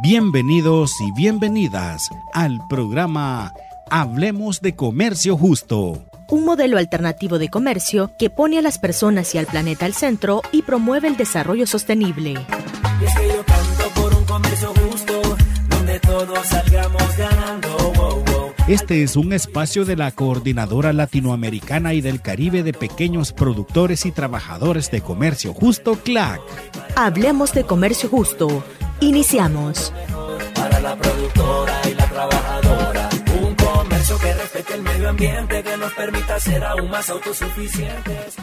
Bienvenidos y bienvenidas al programa Hablemos de Comercio Justo. Un modelo alternativo de comercio que pone a las personas y al planeta al centro y promueve el desarrollo sostenible. Es que yo canto por un comercio justo, donde todos salgamos ganando. Wow, wow. Este es un espacio de la Coordinadora Latinoamericana y del Caribe de Pequeños Productores y Trabajadores de Comercio Justo, CLAC. Hablemos de comercio justo. Iniciamos. Para la productora y la trabajadora. Un comercio que respete el medio ambiente, que nos permita ser aún más autosuficientes.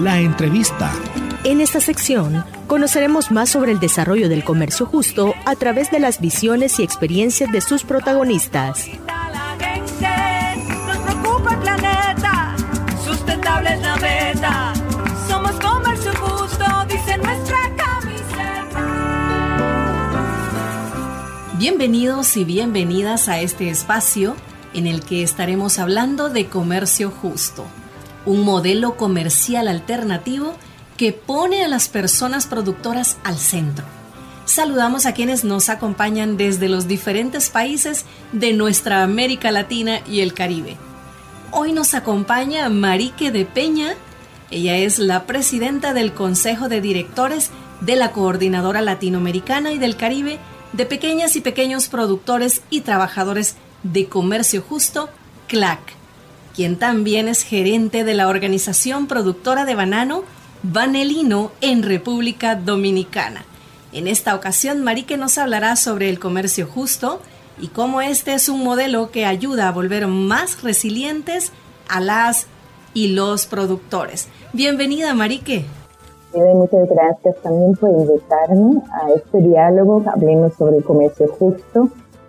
La entrevista. En esta sección conoceremos más sobre el desarrollo del comercio justo a través de las visiones y experiencias de sus protagonistas. Bienvenidos y bienvenidas a este espacio en el que estaremos hablando de comercio justo, un modelo comercial alternativo que pone a las personas productoras al centro. Saludamos a quienes nos acompañan desde los diferentes países de nuestra América Latina y el Caribe. Hoy nos acompaña Marique de Peña. Ella es la presidenta del Consejo de Directores de la Coordinadora Latinoamericana y del Caribe de pequeñas y pequeños productores y trabajadores de comercio justo, CLAC, quien también es gerente de la organización productora de banano Vanelino en República Dominicana. En esta ocasión, Marique nos hablará sobre el comercio justo y cómo este es un modelo que ayuda a volver más resilientes a las y los productores. Bienvenida, Marique. Muchas gracias también por invitarme a este diálogo. Hablemos sobre el comercio justo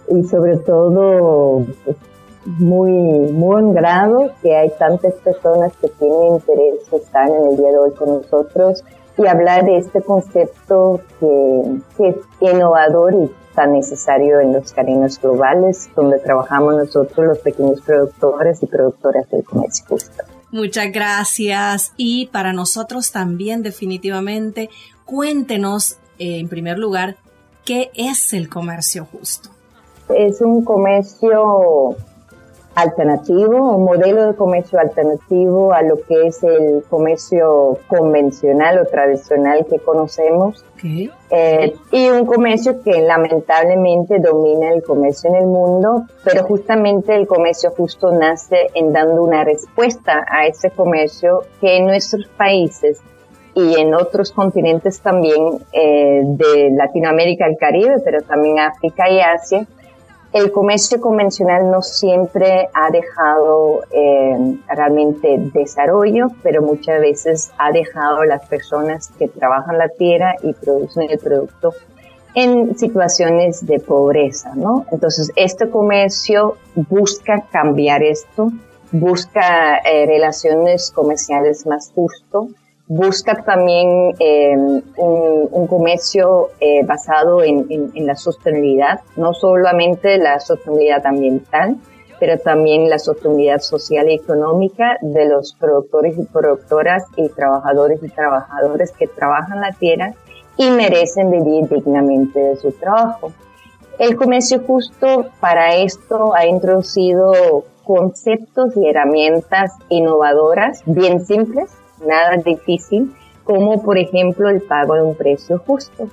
y sobre todo pues, muy, muy honrado que hay tantas personas que tienen interés de estar en el día de hoy con nosotros y hablar de este concepto que, que es innovador y tan necesario en los carinos globales donde trabajamos nosotros los pequeños productores y productoras del comercio justo. Muchas gracias. Y para nosotros también definitivamente, cuéntenos eh, en primer lugar, ¿qué es el comercio justo? Es un comercio alternativo, un modelo de comercio alternativo a lo que es el comercio convencional o tradicional que conocemos. Eh, y un comercio que lamentablemente domina el comercio en el mundo, pero justamente el comercio justo nace en dando una respuesta a ese comercio que en nuestros países y en otros continentes también eh, de Latinoamérica, el Caribe, pero también África y Asia, el comercio convencional no siempre ha dejado eh, realmente desarrollo, pero muchas veces ha dejado a las personas que trabajan la tierra y producen el producto en situaciones de pobreza, ¿no? Entonces, este comercio busca cambiar esto, busca eh, relaciones comerciales más justas, busca también eh, un, un, comercio eh, basado en, en, en, la sostenibilidad, no solamente la sostenibilidad ambiental, pero también la sostenibilidad social y económica de los productores y productoras y trabajadores y trabajadoras que trabajan la tierra y merecen vivir dignamente de su trabajo. El comercio justo para esto ha introducido conceptos y herramientas innovadoras bien simples nada difícil, como por ejemplo el pago de un precio justo.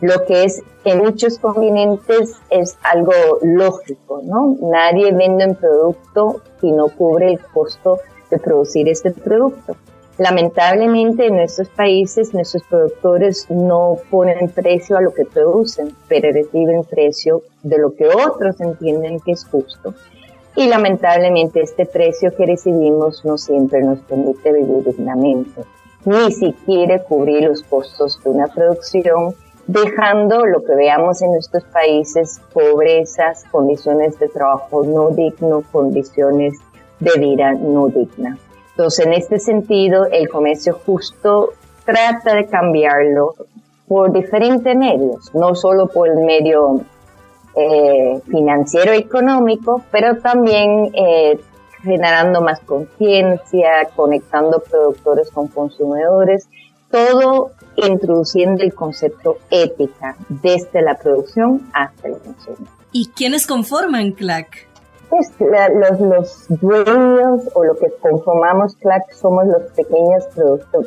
Lo que es en muchos continentes es algo lógico, ¿no? Nadie vende un producto si no cubre el costo de producir este producto. Lamentablemente en nuestros países nuestros productores no ponen precio a lo que producen, pero reciben precio de lo que otros entienden que es justo y lamentablemente este precio que recibimos no siempre nos permite vivir dignamente, ni siquiera cubrir los costos de una producción, dejando lo que veamos en nuestros países, pobrezas, condiciones de trabajo no digno, condiciones de vida no digna. Entonces, en este sentido, el comercio justo trata de cambiarlo por diferentes medios, no solo por el medio eh, financiero económico, pero también eh, generando más conciencia, conectando productores con consumidores, todo introduciendo el concepto ética desde la producción hasta el consumo. ¿Y quiénes conforman CLAC? Pues los, los, dueños o lo que conformamos CLAC somos los pequeños,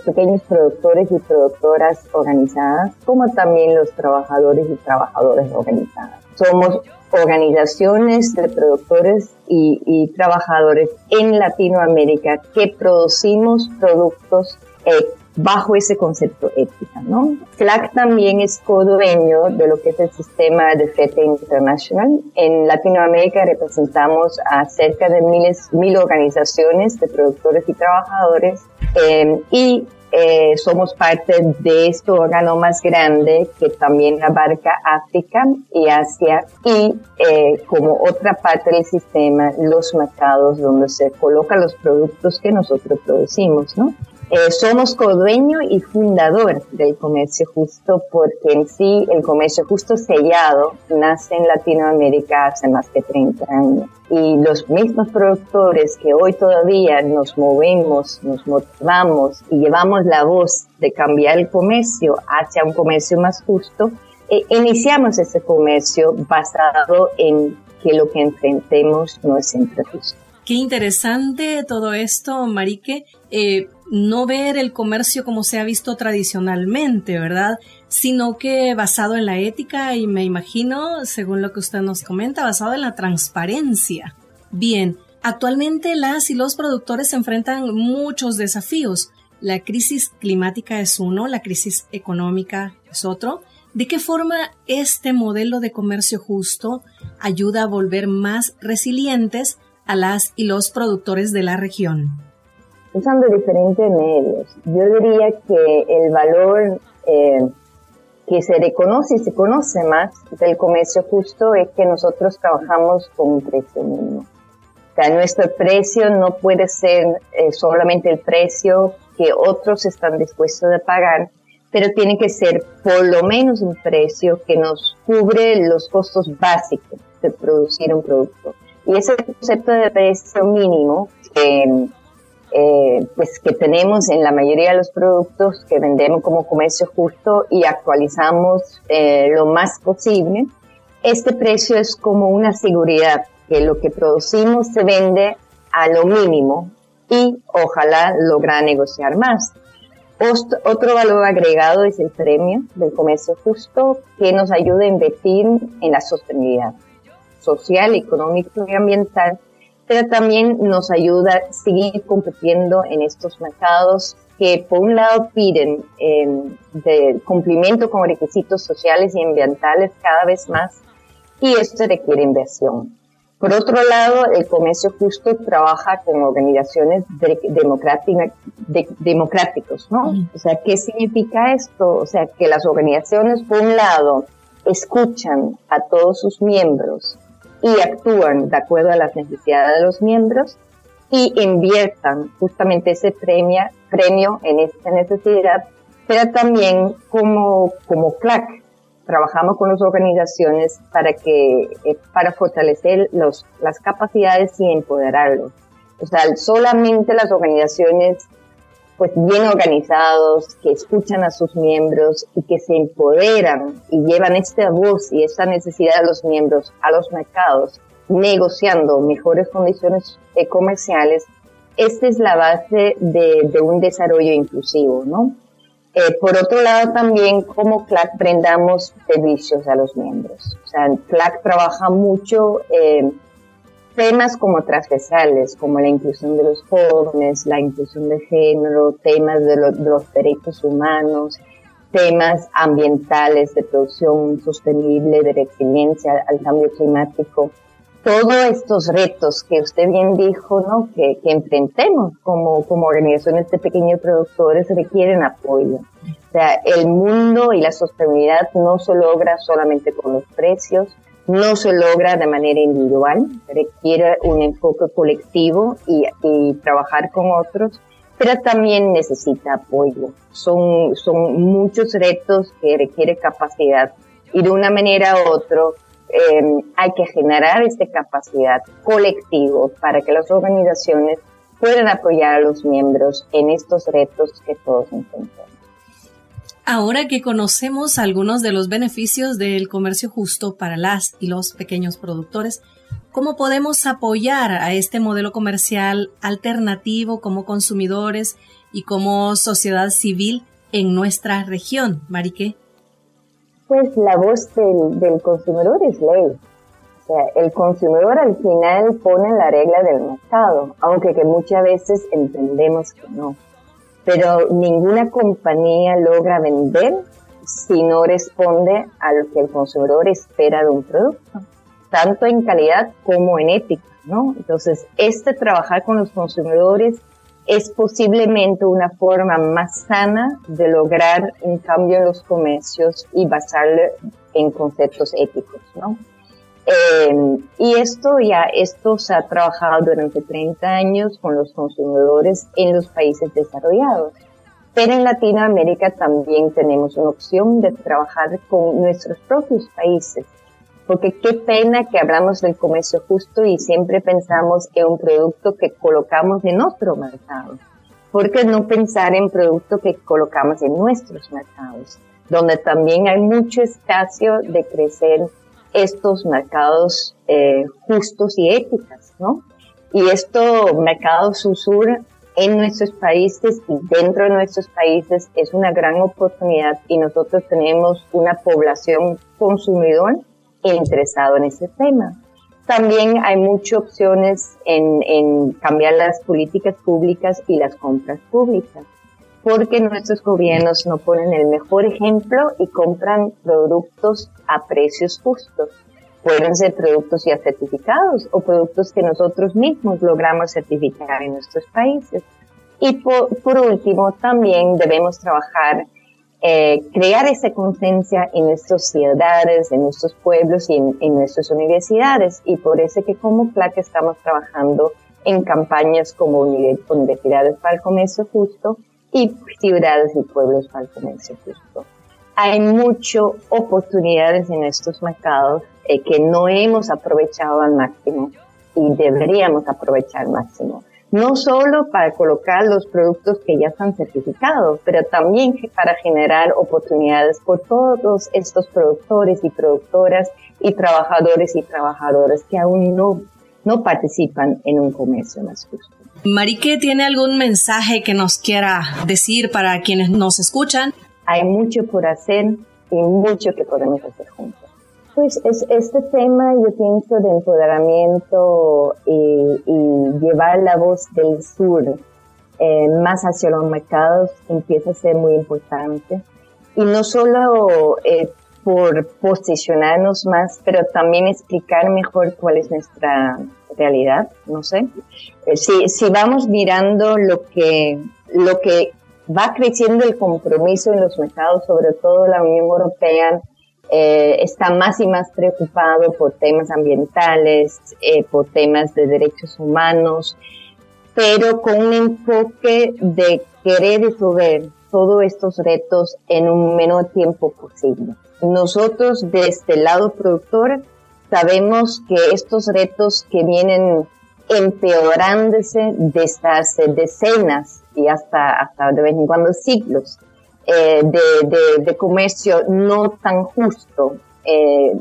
pequeños productores y productoras organizadas, como también los trabajadores y trabajadoras organizadas. Somos organizaciones de productores y, trabajadores en Latinoamérica que producimos productos eh, bajo ese concepto ética, ¿no? CLAC también es co-dueño de lo que es el sistema de FETE International. En Latinoamérica representamos a cerca de miles, mil organizaciones de productores y trabajadores eh, y eh, somos parte de este órgano más grande que también abarca África y Asia y eh, como otra parte del sistema los mercados donde se colocan los productos que nosotros producimos, ¿no? Eh, somos codueño y fundador del comercio justo porque en sí el comercio justo sellado nace en Latinoamérica hace más de 30 años. Y los mismos productores que hoy todavía nos movemos, nos motivamos y llevamos la voz de cambiar el comercio hacia un comercio más justo, eh, iniciamos ese comercio basado en que lo que enfrentemos no es siempre justo. Qué interesante todo esto, Marique. Eh, no ver el comercio como se ha visto tradicionalmente, ¿verdad? Sino que basado en la ética y me imagino, según lo que usted nos comenta, basado en la transparencia. Bien, actualmente las y los productores se enfrentan muchos desafíos. La crisis climática es uno, la crisis económica es otro. ¿De qué forma este modelo de comercio justo ayuda a volver más resilientes a las y los productores de la región? Usando diferentes medios. Yo diría que el valor eh, que se reconoce y se conoce más del comercio justo es que nosotros trabajamos con un precio mínimo. O sea, nuestro precio no puede ser eh, solamente el precio que otros están dispuestos a pagar, pero tiene que ser por lo menos un precio que nos cubre los costos básicos de producir un producto. Y ese concepto de precio mínimo, eh, eh, pues que tenemos en la mayoría de los productos que vendemos como comercio justo y actualizamos eh, lo más posible, este precio es como una seguridad que lo que producimos se vende a lo mínimo y ojalá logra negociar más. Otro valor agregado es el premio del comercio justo que nos ayuda a invertir en la sostenibilidad social, económica y ambiental pero también nos ayuda a seguir compitiendo en estos mercados que por un lado piden eh, de cumplimiento con requisitos sociales y ambientales cada vez más y esto requiere inversión. Por otro lado, el comercio justo trabaja con organizaciones democráticos, ¿no? O sea, ¿qué significa esto? O sea, que las organizaciones, por un lado, escuchan a todos sus miembros y actúan de acuerdo a las necesidades de los miembros y inviertan justamente ese premio, premio en esta necesidad, pero también como, como CLAC, trabajamos con las organizaciones para que, eh, para fortalecer los, las capacidades y empoderarlos. O sea, solamente las organizaciones pues bien organizados, que escuchan a sus miembros y que se empoderan y llevan esta voz y esta necesidad de los miembros a los mercados, negociando mejores condiciones eh, comerciales, esta es la base de, un desarrollo inclusivo, ¿no? Eh, por otro lado, también como CLAC brindamos servicios a los miembros. O sea, CLAC trabaja mucho eh, temas como transversales, como la inclusión de los jóvenes, la inclusión de género, temas de, los derechos humanos, temas ambientales de producción sostenible, de resiliencia al cambio climático. Todos estos retos que usted bien dijo, ¿no? Que, que enfrentemos como, como organizaciones de pequeños productores requieren apoyo. O sea, el mundo y la sostenibilidad no se logra solamente con los precios, no se logra de manera individual, requiere un enfoque colectivo y, trabajar con otros, pero también necesita apoyo. Son, son muchos retos que requiere capacidad y de una manera u otra em, hay que generar esta capacidad colectivo para que las organizaciones puedan apoyar a los miembros en estos retos que todos enfrentamos. Ahora que conocemos algunos de los beneficios del comercio justo para las y los pequeños productores, ¿cómo podemos apoyar a este modelo comercial alternativo como consumidores y como sociedad civil en nuestra región, Marique? Pues la voz del, consumidor es ley. O sea, el consumidor al final pone la regla del mercado, aunque que muchas veces entendemos que no pero ninguna compañía logra vender si no responde a lo que el consumidor espera de un producto, tanto en calidad como en ética, ¿no? Entonces, este trabajar con los consumidores es posiblemente una forma más sana de lograr un cambio en los comercios y basarlo en conceptos éticos, ¿no? Eh, y esto ya, esto se ha trabajado durante 30 años con los consumidores en los países desarrollados. Pero en Latinoamérica también tenemos una opción de trabajar con nuestros propios países. Porque qué pena que hablamos del comercio justo y siempre pensamos en un producto que colocamos en otro mercado. ¿Por qué no pensar en productos que colocamos en nuestros mercados? Donde también hay mucho espacio de crecer estos mercados eh, justos y éticos, ¿no? Y estos mercados susur en nuestros países y dentro de nuestros países es una gran oportunidad y nosotros tenemos una población consumidor interesado en ese tema. También hay muchas opciones en, en cambiar las políticas públicas y las compras públicas porque nuestros gobiernos no ponen el mejor ejemplo y compran productos a precios justos. Pueden ser productos ya certificados o productos que nosotros mismos logramos certificar en nuestros países. Y por, último, también debemos trabajar, eh, crear esa conciencia en nuestras ciudades, en nuestros pueblos y en, nuestras universidades. Y por eso que como PLAC estamos trabajando en campañas como Universidades para el Comercio Justo, y ciudades y pueblos para el comercio justo. Hay muchas oportunidades en estos mercados eh, que no hemos aprovechado al máximo y deberíamos aprovechar al máximo. No solo para colocar los productos que ya están certificados, pero también para generar oportunidades por todos estos productores y productoras y trabajadores y trabajadoras que aún no, no participan en un comercio más justo. Marique, ¿tiene algún mensaje que nos quiera decir para quienes nos escuchan? Hay mucho por hacer y mucho que podemos hacer juntos. Pues es, este tema, yo pienso, de empoderamiento y, llevar la voz del sur eh, más hacia los mercados empieza a ser muy importante. Y no solo eh, por posicionarnos más, pero también explicar mejor cuál es nuestra realidad, no sé. Eh, si, si vamos mirando lo que, lo que va creciendo el compromiso en los mercados, sobre todo la Unión Europea, eh, está más y más preocupado por temas ambientales, eh, por temas de derechos humanos, pero con un enfoque de querer resolver todos estos retos en un menor tiempo posible. Nosotros, desde el este lado productor, sabemos que estos retos que vienen empeorándose desde hace decenas y hasta, hasta de vez en cuando siglos eh, de, de, comercio no tan justo eh,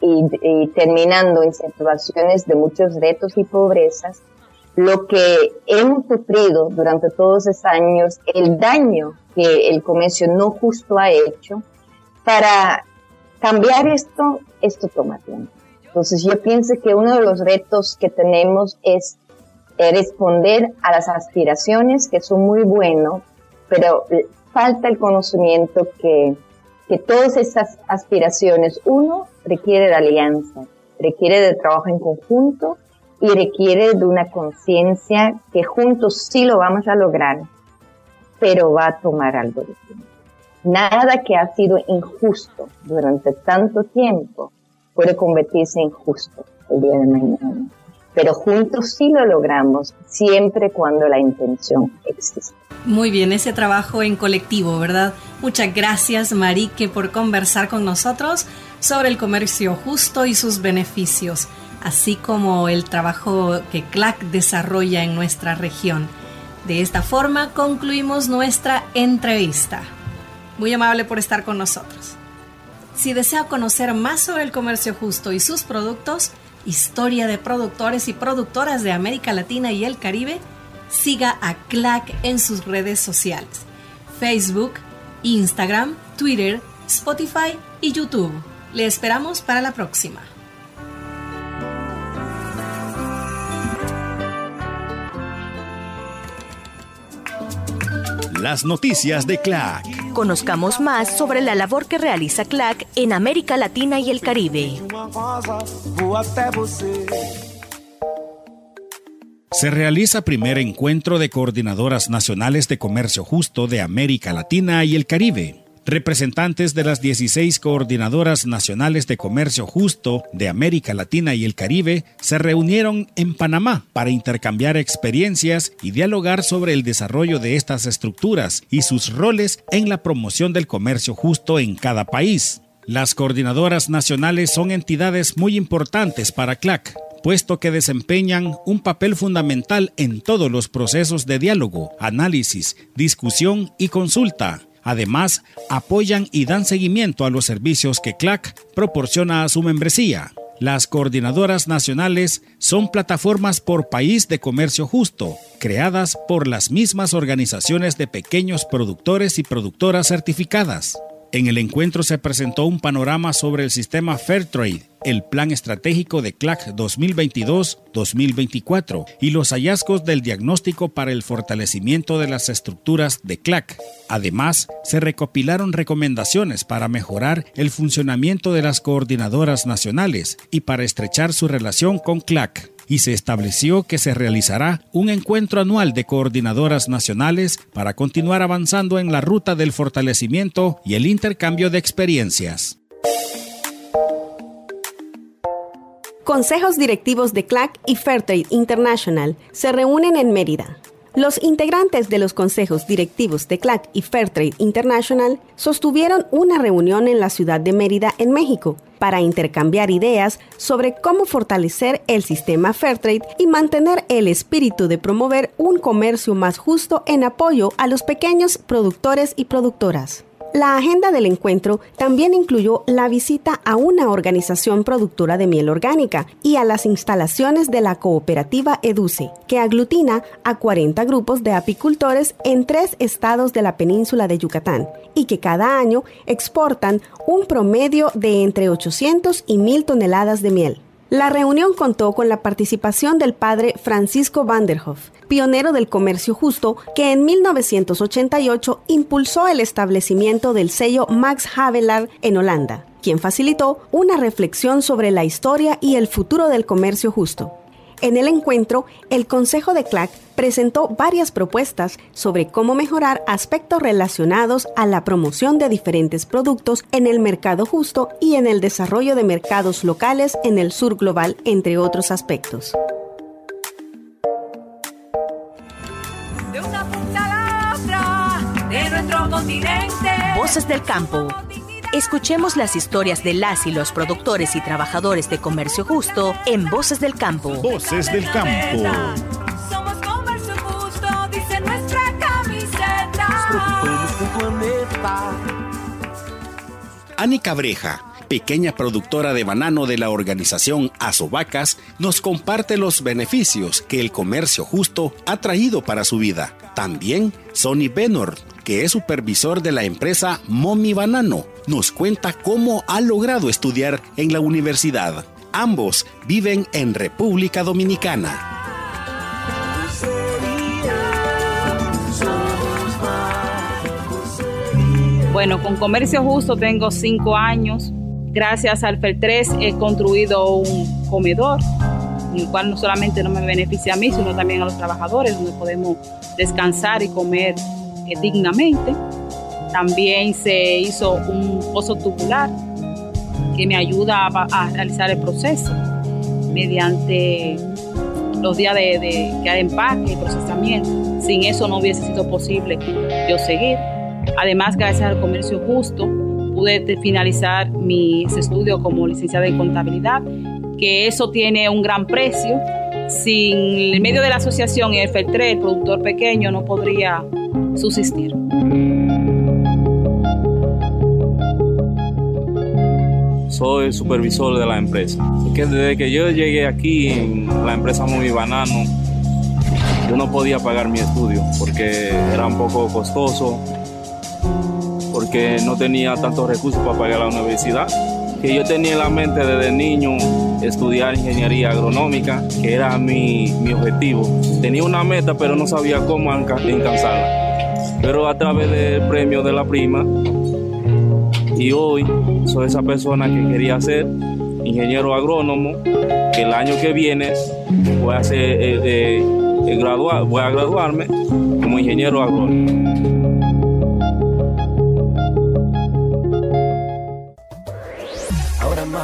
y, y, terminando en situaciones de muchos retos y pobrezas, lo que hemos sufrido durante todos esos años, el daño que el comercio no justo ha hecho, para cambiar esto, esto toma tiempo. Entonces yo pienso que uno de los retos que tenemos es responder a las aspiraciones que son muy buenos, pero falta el conocimiento que, que todas esas aspiraciones, uno, requiere de alianza, requiere de trabajo en conjunto y requiere de una conciencia que juntos sí lo vamos a lograr, pero va a tomar algo de tiempo. Nada que ha sido injusto durante tanto tiempo puede convertirse en justo el día de mañana. Pero juntos sí lo logramos, siempre cuando la intención existe. Muy bien, ese trabajo en colectivo, ¿verdad? Muchas gracias, Marique, por conversar con nosotros sobre el comercio justo y sus beneficios, así como el trabajo que CLAC desarrolla en nuestra región. De esta forma concluimos nuestra entrevista. Muy amable por estar con nosotros. Si desea conocer más sobre el comercio justo y sus productos, historia de productores y productoras de América Latina y el Caribe, siga a CLAC en sus redes sociales, Facebook, Instagram, Twitter, Spotify y YouTube. Le esperamos para la próxima. Las noticias de CLAC. Conozcamos más sobre la labor que realiza CLAC en América Latina y el Caribe. Se realiza primer encuentro de coordinadoras nacionales de comercio justo de América Latina y el Caribe. Representantes de las 16 coordinadoras nacionales de comercio justo de América Latina y el Caribe se reunieron en Panamá para intercambiar experiencias y dialogar sobre el desarrollo de estas estructuras y sus roles en la promoción del comercio justo en cada país. Las coordinadoras nacionales son entidades muy importantes para CLAC, puesto que desempeñan un papel fundamental en todos los procesos de diálogo, análisis, discusión y consulta Además, apoyan y dan seguimiento a los servicios que CLAC proporciona a su membresía. Las coordinadoras nacionales son plataformas por país de comercio justo, creadas por las mismas organizaciones de pequeños productores y productoras certificadas. En el encuentro se presentó un panorama sobre el sistema Fairtrade, el plan estratégico de CLAC 2022-2024 y los hallazgos del diagnóstico para el fortalecimiento de las estructuras de CLAC. Además, se recopilaron recomendaciones para mejorar el funcionamiento de las coordinadoras nacionales y para estrechar su relación con CLAC y se estableció que se realizará un encuentro anual de coordinadoras nacionales para continuar avanzando en la ruta del fortalecimiento y el intercambio de experiencias. Consejos directivos de CLAC y Fairtrade International se reúnen en Mérida. Los integrantes de los consejos directivos de CLAC y Fairtrade International sostuvieron una reunión en la ciudad de Mérida, en México, para intercambiar ideas sobre cómo fortalecer el sistema Fairtrade y mantener el espíritu de promover un comercio más justo en apoyo a los pequeños productores y productoras. La agenda del encuentro también incluyó la visita a una organización productora de miel orgánica y a las instalaciones de la cooperativa EDUCE, que aglutina a 40 grupos de apicultores en tres estados de la península de Yucatán y que cada año exportan un promedio de entre 800 y 1000 toneladas de miel. La reunión contó con la participación del padre Francisco Vanderhoff, pionero del comercio justo, que en 1988 impulsó el establecimiento del sello Max Havelaar en Holanda, quien facilitó una reflexión sobre la historia y el futuro del comercio justo. En el encuentro, el Consejo de CLAC presentó varias propuestas sobre cómo mejorar aspectos relacionados a la promoción de diferentes productos en el mercado justo y en el desarrollo de mercados locales en el sur global, entre otros aspectos. De una punta a la otra, de nuestro continente. Voces del campo. Escuchemos las historias de las y los productores y trabajadores de comercio justo en Voces del Campo. Voces del Campo. Somos comercio justo, dice nuestra camiseta. Ani Cabreja, pequeña productora de banano de la organización Azovacas, nos comparte los beneficios que el comercio justo ha traído para su vida. También Sonny Benor, que es supervisor de la empresa Momi Banano, nos cuenta cómo ha logrado estudiar en la universidad. Ambos viven en República Dominicana. Bueno, con Comercio Justo tengo cinco años. Gracias al FER3 he construido un comedor, en el cual no solamente no me beneficia a mí, sino también a los trabajadores, donde podemos descansar y comer eh, dignamente. También se hizo un pozo tubular que me ayuda a, realizar el proceso mediante los días de, de, que hay empaque y procesamiento. Sin eso no hubiese sido posible yo seguir. Además, gracias al comercio justo, pude finalizar mis estudios como licenciada en contabilidad, que eso tiene un gran precio. Sin el medio de la asociación y el FELTRE, el productor pequeño no podría subsistir. soy supervisor de la empresa. Así que desde que yo llegué aquí en la empresa Muy Banano, yo no podía pagar mi estudio porque era un poco costoso porque no tenía tantos recursos para pagar la universidad. Que yo tenía en la mente desde niño estudiar ingeniería agronómica, que era mi, mi objetivo. Tenía una meta, pero no sabía cómo alcanzarla. Pero a través del premio de la prima, y hoy soy esa persona que quería ser ingeniero agrónomo, que el año que viene voy a, ser, eh, eh, voy a graduarme como ingeniero agrónomo.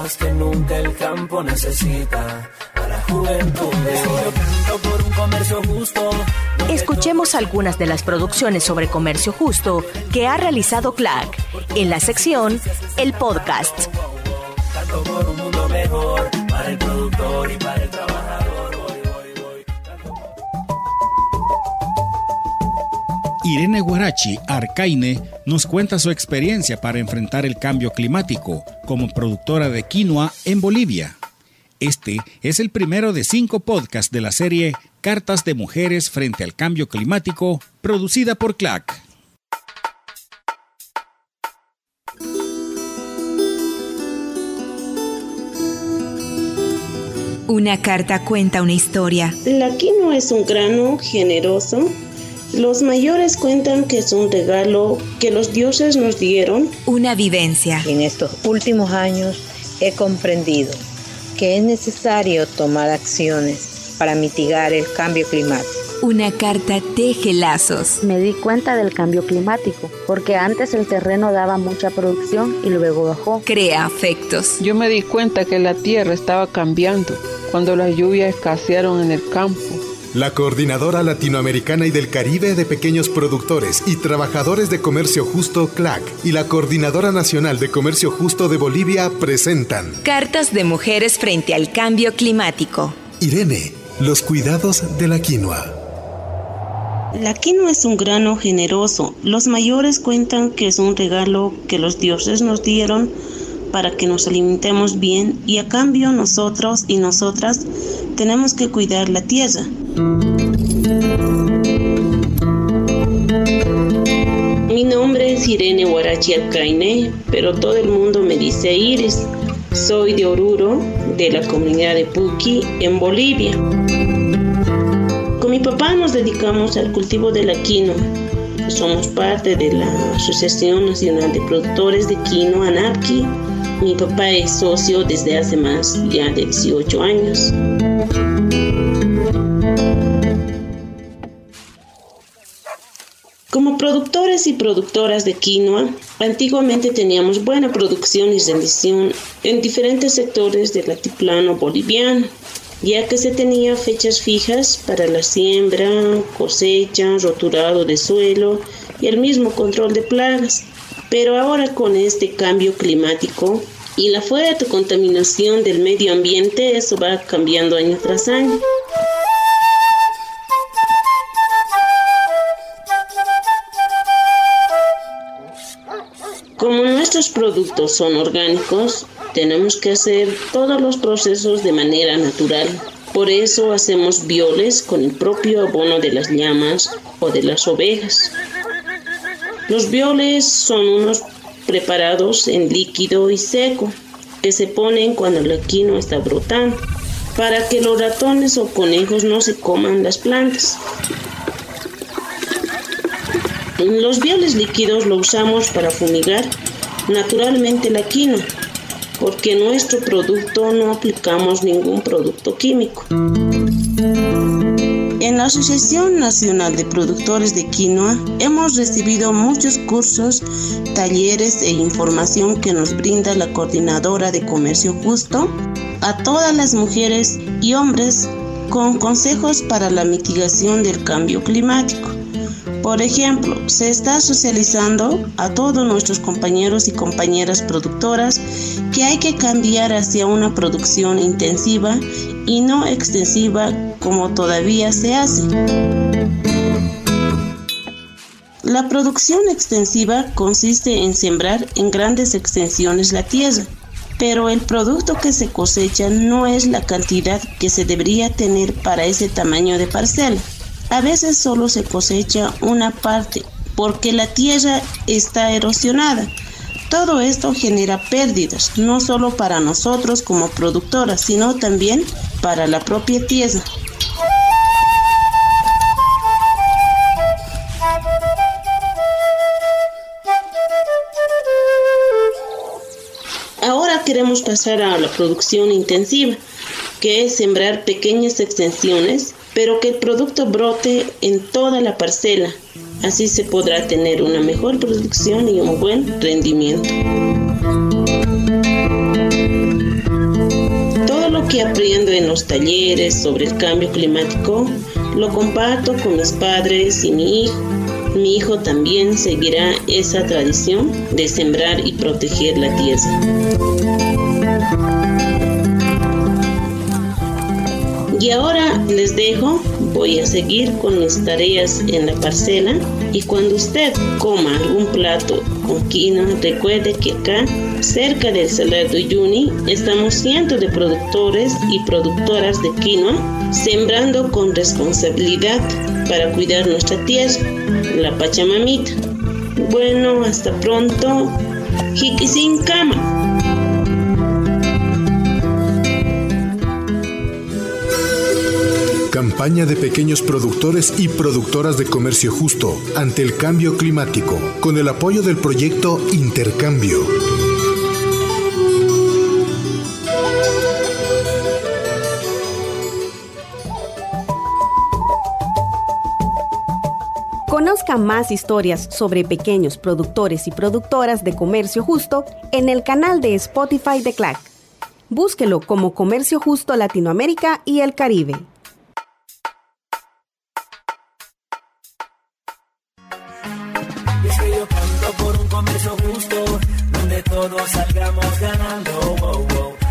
Más que nunca el campo necesita a la juventud. por un comercio justo. Escuchemos algunas de las producciones sobre comercio justo que ha realizado CLAC en la sección El Podcast. por un mundo mejor para el productor y para el trabajador. Irene Guarachi Arcaine nos cuenta su experiencia para enfrentar el cambio climático como productora de quinoa en Bolivia. Este es el primero de cinco podcasts de la serie Cartas de Mujeres frente al Cambio Climático, producida por CLAC. Una carta cuenta una historia. La quinoa es un grano generoso. Los mayores cuentan que es un regalo que los dioses nos dieron. Una vivencia. En estos últimos años he comprendido que es necesario tomar acciones para mitigar el cambio climático. Una carta teje lazos. Me di cuenta del cambio climático, porque antes el terreno daba mucha producción y luego bajó. Crea afectos. Yo me di cuenta que la tierra estaba cambiando cuando las lluvias escasearon en el campo la Coordinadora Latinoamericana y del Caribe de Pequeños Productores y Trabajadores de Comercio Justo CLAC y la Coordinadora Nacional de Comercio Justo de Bolivia presentan Cartas de Mujeres frente al Cambio Climático. Irene, los cuidados de la quinoa. La quinoa es un grano generoso. Los mayores cuentan que es un regalo que los dioses nos dieron para que nos alimentemos bien y a cambio nosotros y nosotras tenemos que cuidar la tierra. Mi nombre es Irene Huarachi Alcaine, pero todo el mundo me dice Iris. Soy de Oruro, de la comunidad de Puqui, en Bolivia. Con mi papá nos dedicamos al cultivo de la quinoa. Somos parte de la Asociación Nacional de Productores de Quinoa, ANAPQUI. Mi papá es socio desde hace más ya de 18 años. Como productores y productoras de quinoa, antiguamente teníamos buena producción y rendición en diferentes sectores del altiplano boliviano, ya que se tenía fechas fijas para la siembra, cosecha, roturado de suelo y el mismo control de plagas. Pero ahora con este cambio climático y la fuerte contaminación del medio ambiente, eso va cambiando año tras año. Como nuestros productos son orgánicos, tenemos que hacer todos los procesos de manera natural. Por eso hacemos violes con el propio abono de las llamas o de las ovejas. Los violes son unos preparados en líquido y seco que se ponen cuando la quinoa está brotando para que los ratones o conejos no se coman las plantas. Los violes líquidos lo usamos para fumigar naturalmente la quinoa, porque en nuestro producto no aplicamos ningún producto químico. En la Asociación Nacional de Productores de Quinoa hemos recibido muchos cursos, talleres e información que nos brinda la Coordinadora de Comercio Justo a todas las mujeres y hombres con consejos para la mitigación del cambio climático. Por ejemplo, se está socializando a todos nuestros compañeros y compañeras productoras que hay que cambiar hacia una producción intensiva y no extensiva como todavía se hace. La producción extensiva consiste en sembrar en grandes extensiones la tierra pero el producto que se cosecha no es la cantidad que se debería tener para ese tamaño de parcela. A veces solo se cosecha una parte porque la tierra está erosionada. Todo esto genera pérdidas, no solo para nosotros como productoras, sino también para la propia tierra. Ahora queremos pasar a la producción intensiva, que es sembrar pequeñas extensiones, pero que el producto brote en toda la parcela. Así se podrá tener una mejor producción y un buen rendimiento. Todo lo que aprendo en los talleres sobre el cambio climático lo comparto con mis padres y mi hijo. Mi hijo también seguirá esa tradición de sembrar y proteger la tierra. Y ahora les dejo, voy a seguir con mis tareas en la parcela y cuando usted coma algún plato con quinoa, recuerde que acá, cerca del Salar de Uyuni, estamos cientos de productores y productoras de quinoa sembrando con responsabilidad para cuidar nuestra tierra, la Pachamamita. Bueno, hasta pronto. Jiquisin Campaña de pequeños productores y productoras de comercio justo ante el cambio climático, con el apoyo del proyecto Intercambio. Conozca más historias sobre pequeños productores y productoras de comercio justo en el canal de Spotify de CLAC. Búsquelo como Comercio Justo Latinoamérica y el Caribe.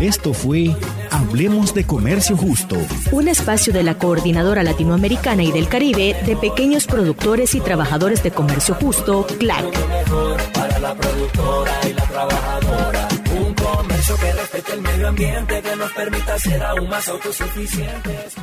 Esto fue Hablemos de Comercio Justo. Un espacio de la Coordinadora Latinoamericana y del Caribe de pequeños productores y trabajadores de comercio justo, CLAC. Para la productora y la trabajadora. Un comercio que respete el medio ambiente, que nos permita ser aún más autosuficientes.